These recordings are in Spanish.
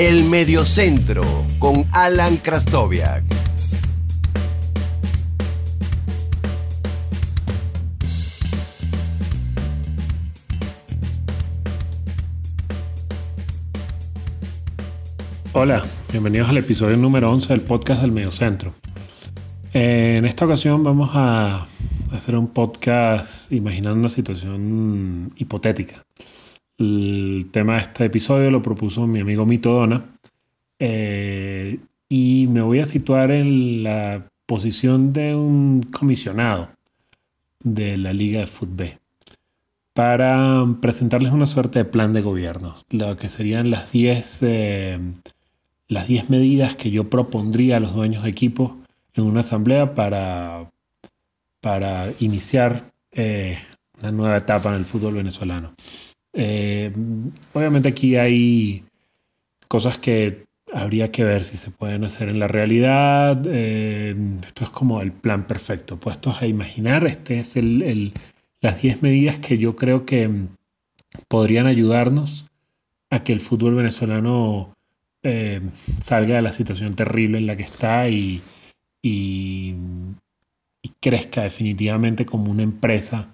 El Mediocentro con Alan Krastoviak. Hola, bienvenidos al episodio número 11 del podcast del Mediocentro. En esta ocasión vamos a hacer un podcast imaginando una situación hipotética. El tema de este episodio lo propuso mi amigo Mito Dona eh, y me voy a situar en la posición de un comisionado de la Liga de Fútbol para presentarles una suerte de plan de gobierno, lo que serían las 10 eh, las 10 medidas que yo propondría a los dueños de equipos en una asamblea para, para iniciar eh, una nueva etapa en el fútbol venezolano. Eh, obviamente aquí hay cosas que habría que ver si se pueden hacer en la realidad. Eh, esto es como el plan perfecto. Puestos a imaginar, este es el, las 10 medidas que yo creo que podrían ayudarnos a que el fútbol venezolano eh, salga de la situación terrible en la que está y, y, crezca definitivamente como una empresa,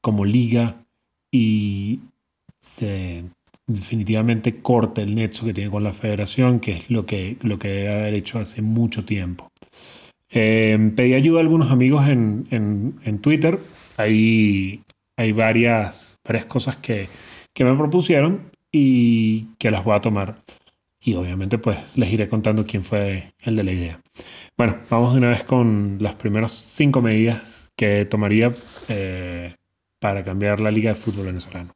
como liga y se definitivamente corta el nexo que tiene con la federación, que es lo que, lo que debe haber hecho hace mucho tiempo. Eh, pedí ayuda a algunos amigos en, Twitter. Ahí hay varias, varias cosas que, que, me propusieron y que las voy a tomar. Y obviamente pues les iré contando quién fue el de la idea. Bueno, vamos de una vez con las primeras cinco medidas que tomaría eh, para cambiar la Liga de Fútbol venezolano.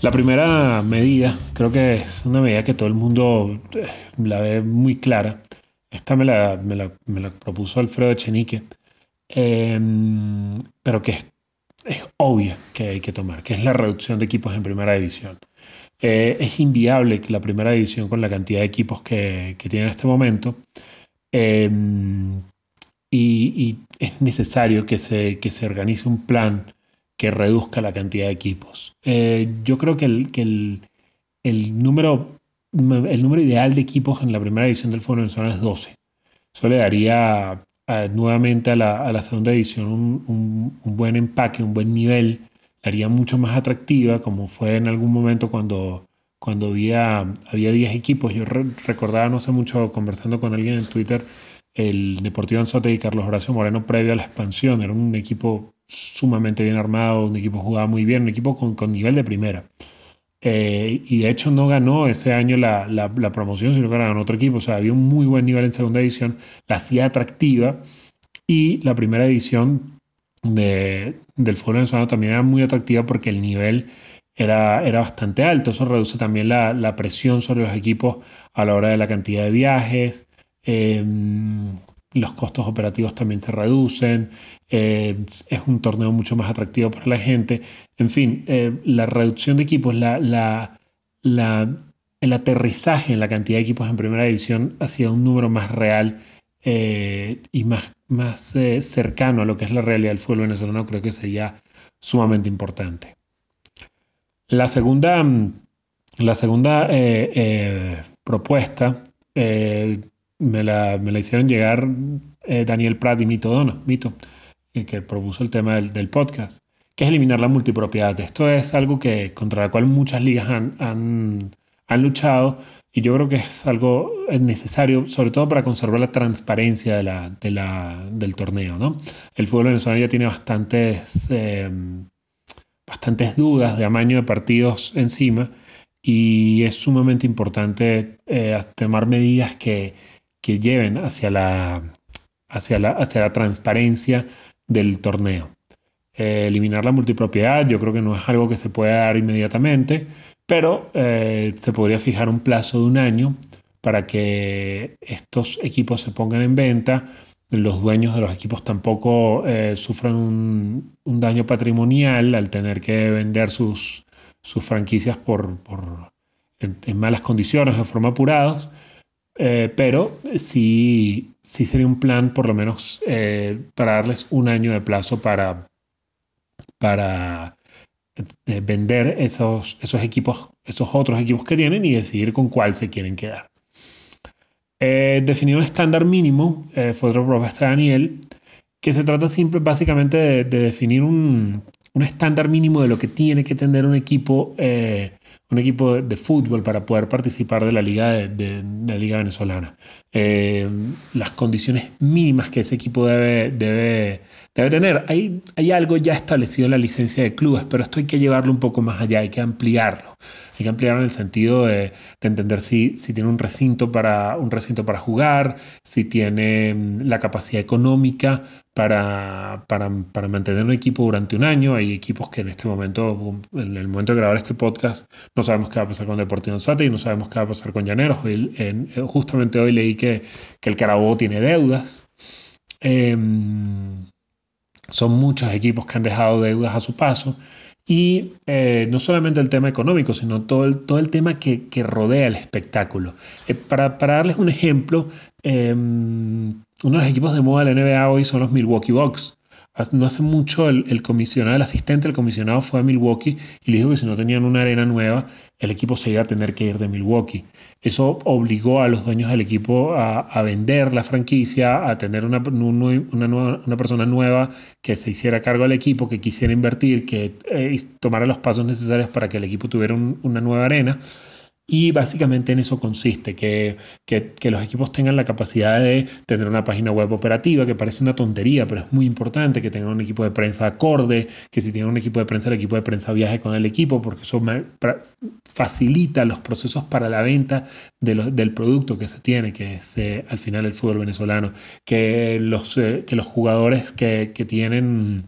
La primera medida, creo que es una medida que todo el mundo eh, la ve muy clara. Esta me la, propuso Alfredo Echenique, em, pero que es es obvia que hay que tomar, que es la reducción de equipos en primera división. Eh, es inviable que la primera división con la cantidad de equipos que, tiene en este momento eh, y, es necesario que se, se organice un plan que reduzca la cantidad de equipos. Eh, yo creo que, el, el, número, el número ideal de equipos en la primera división del fútbol venezolano es 12. Eso le daría nuevamente a la, segunda edición un, buen empaque, un buen nivel, la haría mucho más atractiva, como fue en algún momento cuando, cuando había, había 10 equipos. Yo recordaba no sé mucho conversando con alguien en Twitter el Deportivo Anzote y Carlos Horacio Moreno previo a la expansión. Era un equipo sumamente bien armado, un equipo jugaba muy bien, un equipo con nivel de primera. Eh, y de hecho no ganó ese año la, la, promoción, sino que ganó otro equipo. O sea, había un muy buen nivel en segunda división, la hacía atractiva. Y la primera división de, del fútbol venezolano también era muy atractiva porque el nivel era, era bastante alto. Eso reduce también la, la, presión sobre los equipos a la hora de la cantidad de viajes. Eh, los costos operativos también se reducen, eh, es un torneo mucho más atractivo para la gente. En fin, eh, la reducción de equipos, la, el aterrizaje en la cantidad de equipos en primera división hacia un número más real eh, y más, más cercano a lo que es la realidad del fútbol venezolano creo que sería sumamente importante. La segunda, la segunda propuesta me la, me la hicieron llegar eh, Daniel Prat y Mito Dono, Mito, que propuso el tema del, podcast, que es eliminar la multipropiedad. Esto es algo que, contra la cual muchas ligas han, han, han luchado y yo creo que es algo necesario, sobre todo para conservar la transparencia de la, de la, del torneo. ¿no? El fútbol venezolano ya tiene bastantes, eh, bastantes dudas de amaño de partidos encima y es sumamente importante eh, tomar medidas que que lleven hacia la, hacia la, hacia la transparencia del torneo. Eh, eliminar la multipropiedad yo creo que no es algo que se pueda dar inmediatamente, pero eh, se podría fijar un plazo de un año para que estos equipos se pongan en venta, los dueños de los equipos tampoco eh, sufran un, daño patrimonial al tener que vender sus, sus franquicias por, por en, malas condiciones, de forma apurados, eh, pero sí, sí sería un plan por lo menos eh, para darles un año de plazo para, para eh, vender esos, esos equipos, esos otros equipos que tienen y decidir con cuál se quieren quedar. definir un estándar mínimo fue otro propuesta de Daniel, que se trata siempre básicamente de, definir un, un, estándar mínimo de lo que tiene que tener un equipo un equipo de, fútbol para poder participar de la liga, de, la liga venezolana. Eh, las condiciones mínimas que ese equipo debe, debe tener. Hay, hay algo ya establecido en la licencia de clubes, pero esto hay que llevarlo un poco más allá, hay que ampliarlo. Hay que ampliarlo en el sentido de, entender si, si, tiene un recinto, para, un recinto para jugar, si tiene mm, la capacidad económica para, para, para, mantener un equipo durante un año. Hay equipos que en este momento, en el momento de grabar este podcast, no sabemos qué va a pasar con Deportivo Anzuate y no sabemos qué va a pasar con Llaneros. en, justamente hoy leí que, que el Carabobo tiene deudas. Em, son muchos equipos que han dejado deudas a su paso. Y eh, no solamente el tema económico, sino todo el, todo el tema que, que rodea el espectáculo. Eh, para, para, darles un ejemplo, em, uno de los equipos de moda de la NBA hoy son los Milwaukee Bucks. No hace mucho el, comisionado, el asistente del comisionado fue a Milwaukee y le dijo que si no tenían una arena nueva, el equipo se iba a tener que ir de Milwaukee. Eso obligó a los dueños del equipo a, vender la franquicia, a tener una, persona nueva que se hiciera cargo del equipo, que quisiera invertir, que eh, tomara los pasos necesarios para que el equipo tuviera una nueva arena. Y básicamente en eso consiste, que, que, los equipos tengan la capacidad de tener una página web operativa, que parece una tontería, pero es muy importante, que tengan un equipo de prensa acorde, que si tienen un equipo de prensa, el equipo de prensa viaje con el equipo, porque eso facilita los procesos para la venta del producto que se tiene, que es eh, al final el fútbol venezolano, que los, eh, que los jugadores que, que tienen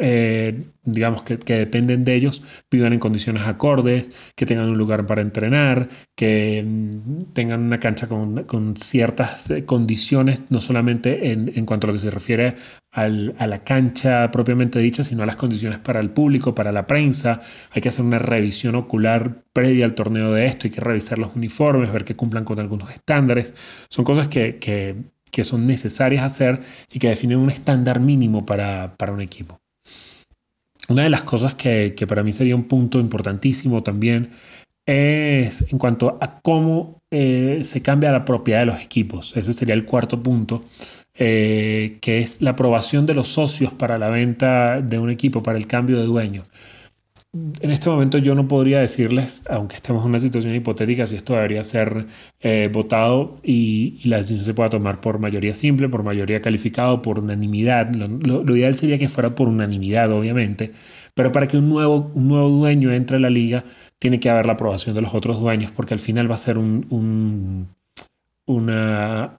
eh, digamos, que, dependen de ellos, vivan en condiciones acordes, que tengan un lugar para entrenar, que mm, tengan una cancha con, ciertas eh, condiciones, no solamente en, cuanto a lo que se refiere a la cancha propiamente dicha, sino a las condiciones para el público, para la prensa. Hay que hacer una revisión ocular previa al torneo de esto, hay que revisar los uniformes, ver que cumplan con algunos estándares. Son cosas que, que, son necesarias hacer y que definen un estándar mínimo para un equipo. Una de las cosas que, para mí sería un punto importantísimo también es en cuanto a cómo eh, se cambia la propiedad de los equipos. Ese sería el cuarto punto, eh, que es la aprobación de los socios para la venta de un equipo, para el cambio de dueño en este momento yo no podría decirles, aunque estemos en una situación hipotética, si esto debería ser eh, votado y, la decisión se pueda tomar por mayoría simple, por mayoría calificada, por unanimidad. Lo, ideal sería que fuera por unanimidad, obviamente, pero para que un nuevo, un nuevo dueño entre a la liga, tiene que haber la aprobación de los otros dueños, porque al final va a ser un un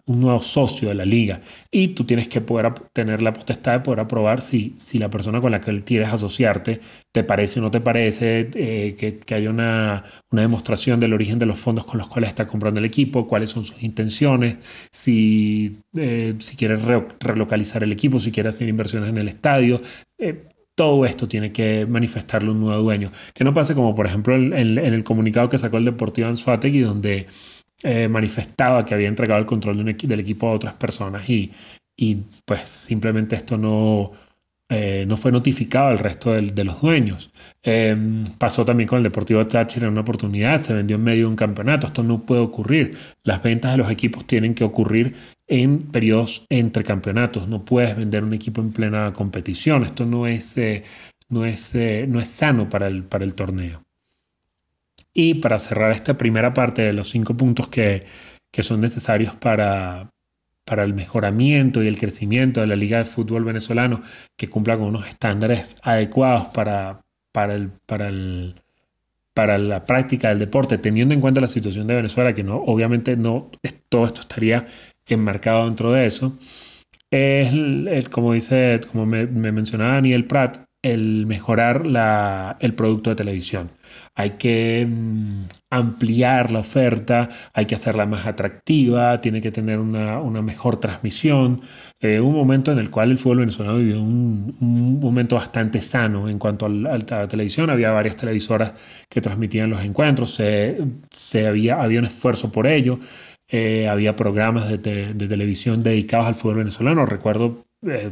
nuevo socio de la liga y tú tienes que poder tener la potestad de poder aprobar si, si la persona con la que quieres asociarte te parece o no te parece, eh, que, que, haya una, una, demostración del origen de los fondos con los cuales está comprando el equipo, cuáles son sus intenciones, si, eh, si quieres relocalizar el equipo, si quieres hacer inversiones en el estadio. Eh, todo esto tiene que manifestarlo un nuevo dueño. Que no pase como, por ejemplo, en, en el comunicado que sacó el Deportivo Anzuategui, donde eh, manifestaba que había entregado el control del equipo a otras personas y, pues simplemente esto no, eh, no fue notificado al resto de los dueños. Em, pasó también con el Deportivo Táchira en una oportunidad, se vendió en medio de un campeonato, esto no puede ocurrir. Las ventas de los equipos tienen que ocurrir en periodos entre campeonatos, no puedes vender un equipo en plena competición, esto no es, eh, no es, no es sano para el, para el torneo. Y para cerrar esta primera parte de los cinco puntos que, son necesarios para, para el mejoramiento y el crecimiento de la Liga de Fútbol venezolano, que cumpla con unos estándares adecuados para, para, el, para, el, para la práctica del deporte, teniendo en cuenta la situación de Venezuela, que no, obviamente no todo esto estaría enmarcado dentro de eso. Es, como dice, como me, me mencionaba Daniel Pratt, el mejorar el producto de televisión. Hay que mm, ampliar la oferta, hay que hacerla más atractiva, tiene que tener una, mejor transmisión. Eh, un momento en el cual el fútbol venezolano vivió un, momento bastante sano en cuanto a la televisión. Había varias televisoras que transmitían los encuentros, se, había, había un esfuerzo por ello. eh, había programas de, televisión dedicados al fútbol venezolano. Recuerdo, eh,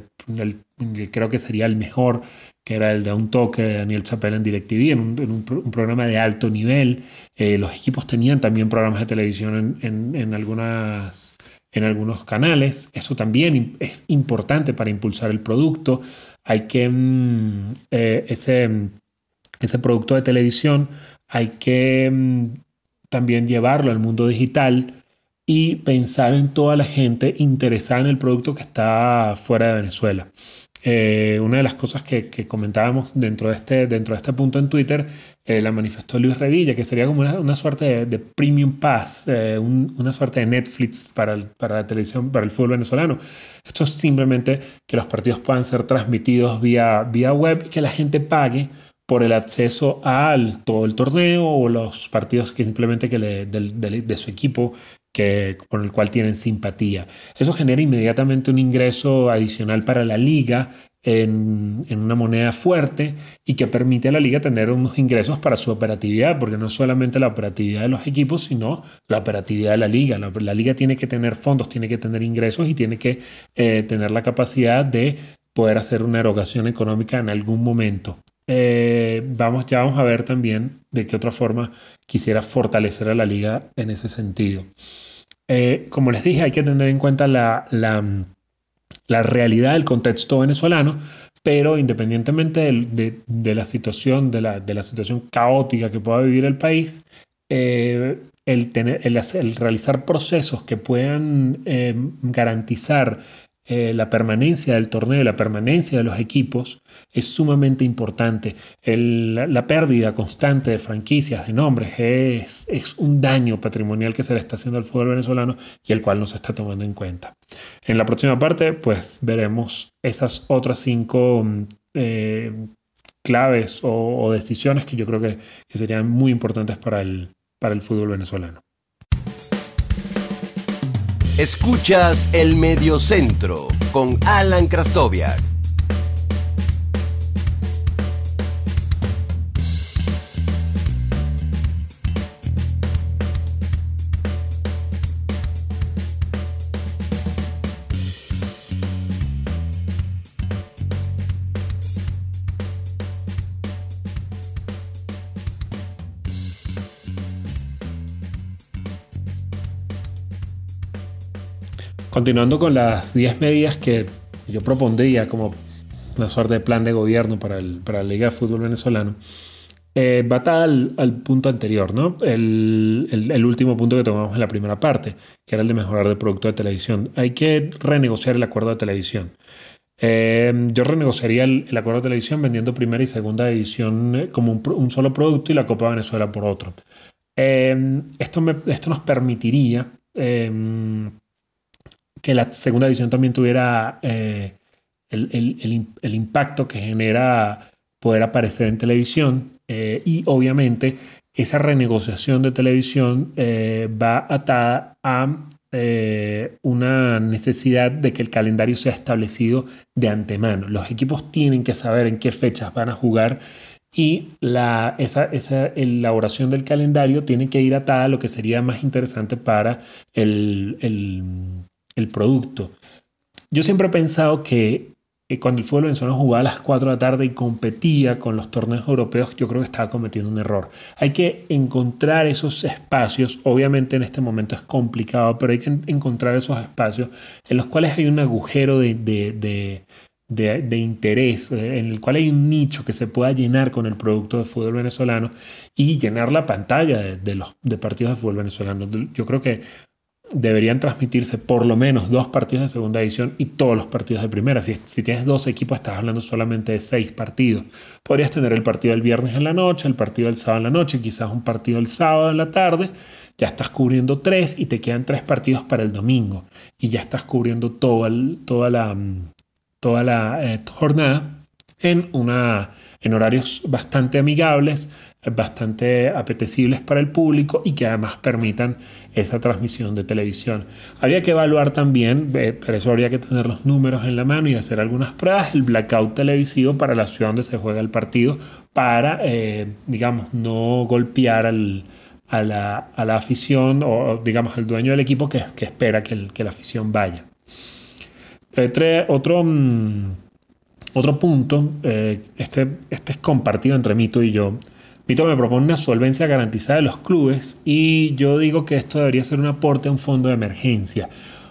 creo que sería el mejor, que era el de Un Toque de Daniel Chapel en DirecTV, en un, programa de alto nivel. Eh, los equipos tenían también programas de televisión en, en algunos canales. Eso también es importante para impulsar el producto. Hay que mm, ese, ese producto de televisión hay que mm, también llevarlo al mundo digital y pensar en toda la gente interesada en el producto que está fuera de Venezuela. Eh, una de las cosas que, comentábamos dentro de, este, dentro de este punto en Twitter, eh, la manifestó Luis Revilla, que sería como una, suerte de, premium pass, eh, una suerte de Netflix para, la televisión, para el fútbol venezolano. Esto es simplemente que los partidos puedan ser transmitidos vía, vía web y que la gente pague por el acceso a todo el torneo o los partidos que simplemente que le, de, su equipo que, con el cual tienen simpatía. Eso genera inmediatamente un ingreso adicional para la liga en, una moneda fuerte y que permite a la liga tener unos ingresos para su operatividad, porque no solamente la operatividad de los equipos, sino la operatividad de la liga. La, liga tiene que tener fondos, tiene que tener ingresos y tiene que eh, tener la capacidad de poder hacer una erogación económica en algún momento. Eh, vamos, ya vamos a ver también de qué otra forma quisiera fortalecer a la liga en ese sentido. Eh, como les dije, hay que tener en cuenta la, realidad del contexto venezolano, pero independientemente de, la situación, de la, situación caótica que pueda vivir el país, eh, el, tener, el, realizar procesos que puedan garantizar eh, la permanencia del torneo, la permanencia de los equipos es sumamente importante. la, pérdida constante de franquicias, de nombres, es, un daño patrimonial que se le está haciendo al fútbol venezolano y el cual no se está tomando en cuenta. En la próxima parte, pues veremos esas otras cinco eh, claves o, decisiones que yo creo que, serían muy importantes para el, para el fútbol venezolano. Escuchas el Mediocentro con Alan Krastoviak. Continuando con las 10 medidas que yo propondría como una suerte de plan de gobierno para, la Liga de Fútbol Venezolano, eh, va al, al, punto anterior, ¿no? El, último punto que tomamos en la primera parte, que era el de mejorar el producto de televisión. Hay que renegociar el acuerdo de televisión. Eh, yo renegociaría el, acuerdo de televisión vendiendo primera y segunda edición eh, como un, solo producto y la Copa Venezuela por otro. esto, esto nos permitiría que la segunda edición también tuviera eh, el, impacto que genera poder aparecer en televisión eh, y obviamente esa renegociación de televisión eh, va atada a una necesidad de que el calendario sea establecido de antemano. Los equipos tienen que saber en qué fechas van a jugar y la, esa, esa, elaboración del calendario tiene que ir atada a lo que sería más interesante para el, el producto. Yo siempre he pensado que eh, cuando el fútbol venezolano jugaba a las 4 de la tarde y competía con los torneos europeos, yo creo que estaba cometiendo un error. Hay que encontrar esos espacios, obviamente en este momento es complicado, pero hay que encontrar esos espacios en los cuales hay un agujero de, de, interés, eh, en el cual hay un nicho que se pueda llenar con el producto de fútbol venezolano y llenar la pantalla de, los de partidos de fútbol venezolano. Yo creo que deberían transmitirse por lo menos dos partidos de segunda edición y todos los partidos de primera. Si, si, tienes dos equipos, estás hablando solamente de seis partidos. Podrías tener el partido del viernes en la noche, el partido del sábado en la noche, quizás un partido el sábado en la tarde. Ya estás cubriendo tres y te quedan tres partidos para el domingo. Y ya estás cubriendo toda, la, toda la eh, jornada en, una, en horarios bastante amigables, bastante apetecibles para el público y que además permitan esa transmisión de televisión. Había que evaluar también, eh, eso habría que tener los números en la mano y hacer algunas pruebas, el blackout televisivo para la ciudad donde se juega el partido para, eh, digamos, no golpear al, a la, afición o digamos al dueño del equipo que, espera que, la afición vaya. otro, mm, otro punto, eh, este, este es compartido entre Mito y yo. Mito me propone una solvencia garantizada de los clubes y yo digo que esto debería ser un aporte a un fondo de emergencia.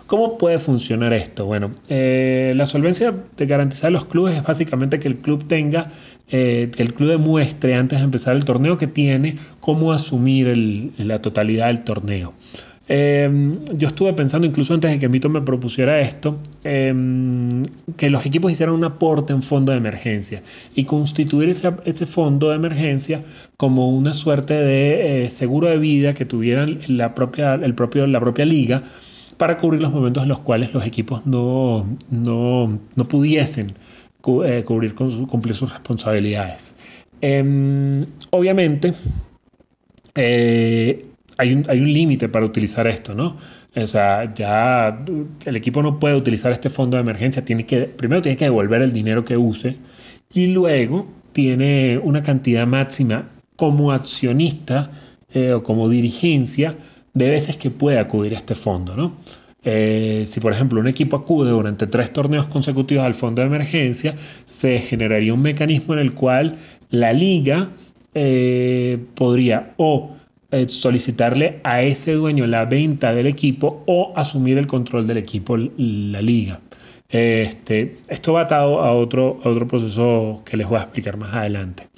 ¿Cómo puede funcionar esto? Bueno, eh, la solvencia de garantizar los clubes es básicamente que el club tenga, eh, que el club demuestre antes de empezar el torneo que tiene cómo asumir la totalidad del torneo. Em, yo estuve pensando, incluso antes de que Mito me propusiera esto, em, que los equipos hicieran un aporte en fondo de emergencia y constituir ese, fondo de emergencia como una suerte de eh, seguro de vida que tuvieran la propia, el propio, la propia liga para cubrir los momentos en los cuales los equipos no, no, pudiesen eh, cubrir, cumplir sus responsabilidades. Em, obviamente, eh, hay un, límite para utilizar esto, ¿no? O sea, ya el equipo no puede utilizar este fondo de emergencia, primero tiene que devolver el dinero que use y luego tiene una cantidad máxima como accionista eh, o como dirigencia de veces que puede acudir a este fondo. ¿no? Eh, si por ejemplo un equipo acude durante tres torneos consecutivos al fondo de emergencia, se generaría un mecanismo en el cual la liga eh, podría o eh, solicitarle a ese dueño la venta del equipo o asumir el control del equipo, la liga. Este, esto va atado a otro, a otro proceso que les voy a explicar más adelante.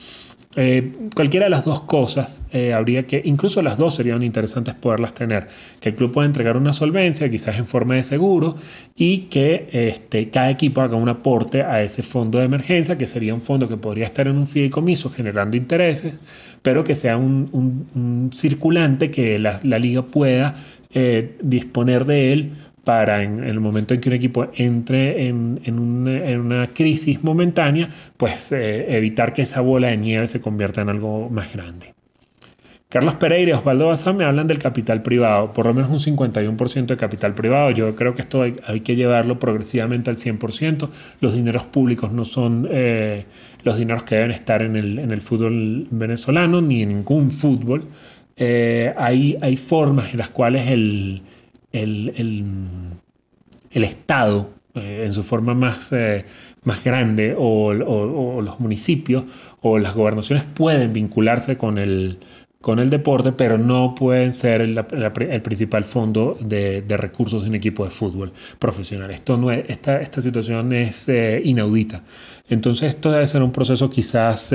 Eh, cualquiera de las dos cosas eh, habría que, incluso las dos serían interesantes poderlas tener, que el club pueda entregar una solvencia, quizás en forma de seguro, y que este, cada equipo haga un aporte a ese fondo de emergencia, que sería un fondo que podría estar en un fideicomiso generando intereses, pero que sea un, circulante que la, liga pueda eh, disponer de él para en, el momento en que un equipo entre en, una crisis momentánea, pues eh, evitar que esa bola de nieve se convierta en algo más grande. Carlos Pereira y Osvaldo Bazán me hablan del capital privado, por lo menos un 51% de capital privado. Yo creo que esto hay, que llevarlo progresivamente al 100%. Los dineros públicos no son eh, los dineros que deben estar en el, fútbol venezolano ni en ningún fútbol. Eh, hay, hay formas en las cuales el, el, Estado eh, en su forma más, eh, más grande o, los municipios o las gobernaciones pueden vincularse con el, con el deporte, pero no pueden ser el, principal fondo de, recursos de un equipo de fútbol profesional. Esto no es, esta, esta situación es eh, inaudita. Entonces esto debe ser un proceso quizás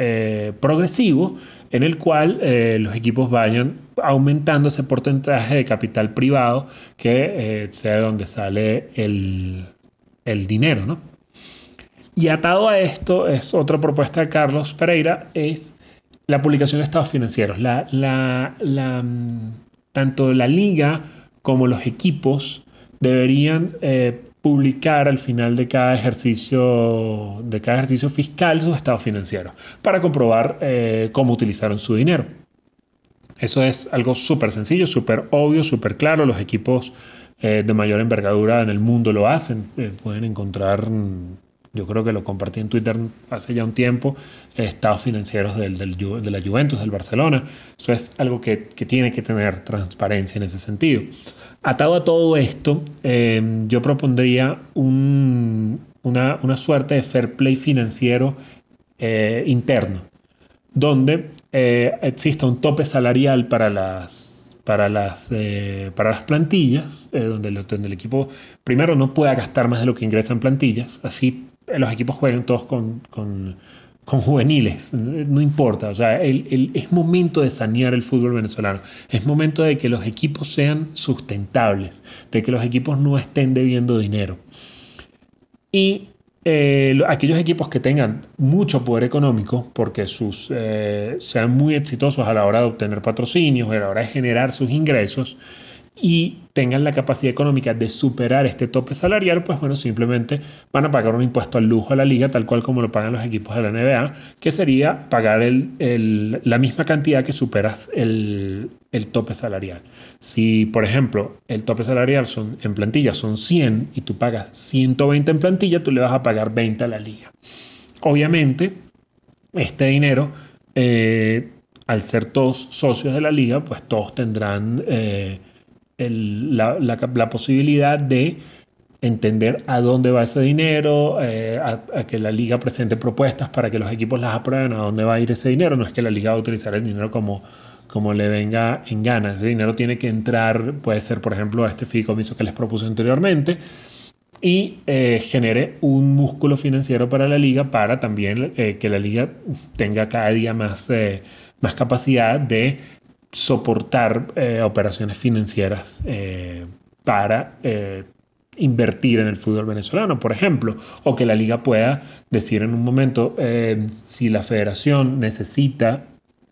em, progresivo en el cual eh, los equipos vayan aumentando ese porcentaje de capital privado que eh, sea de donde sale el, dinero. ¿no? Y atado a esto es otra propuesta de Carlos Pereira, es la publicación de estados financieros. La, la, mm, tanto la liga como los equipos deberían eh, publicar al final de cada ejercicio, de cada ejercicio fiscal sus estados financieros para comprobar eh, cómo utilizaron su dinero. Eso es algo súper sencillo, súper obvio, súper claro. Los equipos eh, de mayor envergadura en el mundo lo hacen. Eh, pueden encontrar yo creo que lo compartí en Twitter hace ya un tiempo, estados financieros del, de la Juventus, del Barcelona. Eso es algo que, tiene que tener transparencia en ese sentido. Atado a todo esto, em, yo propondría una, suerte de fair play financiero eh, interno, donde eh, exista un tope salarial para las para las, eh, para las plantillas, donde, el equipo primero no pueda gastar más de lo que ingresa en plantillas, así los equipos juegan todos con, juveniles, no importa, o sea, es momento de sanear el fútbol venezolano, es momento de que los equipos sean sustentables, de que los equipos no estén debiendo dinero. Y eh, aquellos equipos que tengan mucho poder económico, porque sus, eh, sean muy exitosos a la hora de obtener patrocinios, a la hora de generar sus ingresos, y tengan la capacidad económica de superar este tope salarial, pues bueno, simplemente van a pagar un impuesto al lujo a la liga, tal cual como lo pagan los equipos de la NBA, que sería pagar la misma cantidad que superas el, tope salarial. Si, por ejemplo, el tope salarial son, en plantilla son 100 y tú pagas 120 en plantilla, tú le vas a pagar 20 a la liga. Obviamente, este dinero... Eh, al ser todos socios de la liga, pues todos tendrán eh, la, posibilidad de entender a dónde va ese dinero, eh, a, que la liga presente propuestas para que los equipos las aprueben, a dónde va a ir ese dinero. No es que la liga va a utilizar el dinero como, como le venga en gana. Ese dinero tiene que entrar, puede ser, por ejemplo, a este fideicomiso que les propuse anteriormente y eh, genere un músculo financiero para la liga para también eh, que la liga tenga cada día más, más capacidad de soportar operaciones financieras para invertir en el fútbol venezolano, por ejemplo, o que la liga pueda decir en un momento eh, si la federación necesita,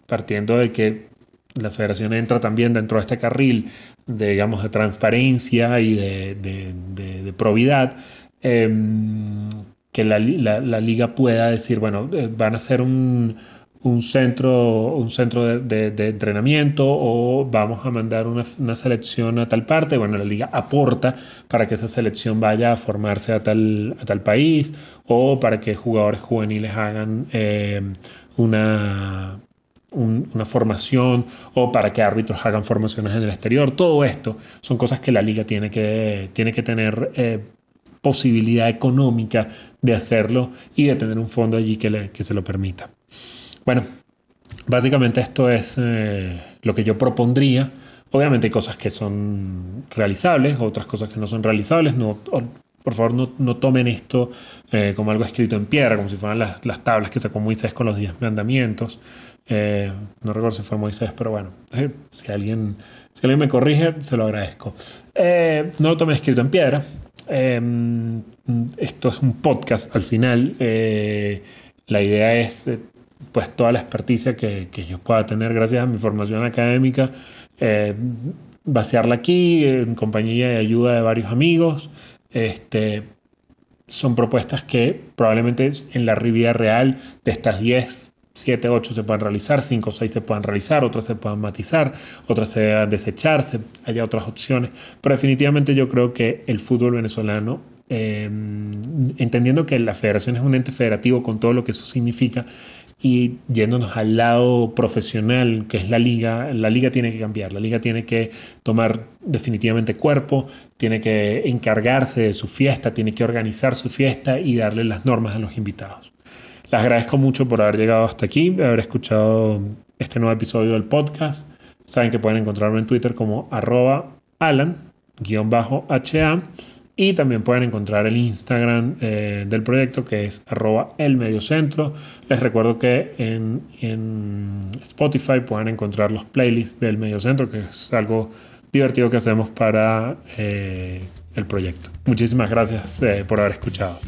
partiendo de que la federación entra también dentro de este carril de, digamos, de transparencia y de, probidad, em, que la, liga pueda decir, bueno, eh, van a ser un, un centro, un centro de, entrenamiento o vamos a mandar una, selección a tal parte. Bueno, la liga aporta para que esa selección vaya a formarse a tal, a tal país o para que jugadores juveniles hagan eh, una, una formación o para que árbitros hagan formaciones en el exterior. Todo esto son cosas que la liga tiene que, tiene que tener. Eh, posibilidad económica de hacerlo y de tener un fondo allí que, que se lo permita. Bueno, básicamente esto es eh, lo que yo propondría. Obviamente hay cosas que son realizables, otras cosas que no son realizables. No, por favor, no, tomen esto eh, como algo escrito en piedra, como si fueran las, tablas que sacó Moisés con los diez mandamientos. Eh, no recuerdo si fue Moisés, pero bueno, si, alguien, si alguien me corrige, se lo agradezco. no lo tomen escrito en piedra. esto es un podcast al final. la idea es pues toda la experticia que, yo pueda tener gracias a mi formación académica, eh, vaciarla aquí en compañía y ayuda de varios amigos. Este, son propuestas que probablemente en la vida real de estas 10, 7, 8 se puedan realizar, 5 o 6 se puedan realizar, otras se puedan matizar, otras se deban desecharse, haya otras opciones. Pero definitivamente yo creo que el fútbol venezolano eh, entendiendo que la federación es un ente federativo con todo lo que eso significa, y yéndonos al lado profesional, que es la liga, la liga tiene que cambiar, la liga tiene que tomar definitivamente cuerpo, tiene que encargarse de su fiesta, tiene que organizar su fiesta y darle las normas a los invitados. Les agradezco mucho por haber llegado hasta aquí, haber escuchado este nuevo episodio del podcast. Saben que pueden encontrarme en Twitter como arroba alan-ha y también pueden encontrar el Instagram eh, del proyecto que es arroba. Les recuerdo que en, Spotify pueden encontrar los playlists del mediocentro, que es algo divertido que hacemos para eh, el proyecto. Muchísimas gracias eh, por haber escuchado.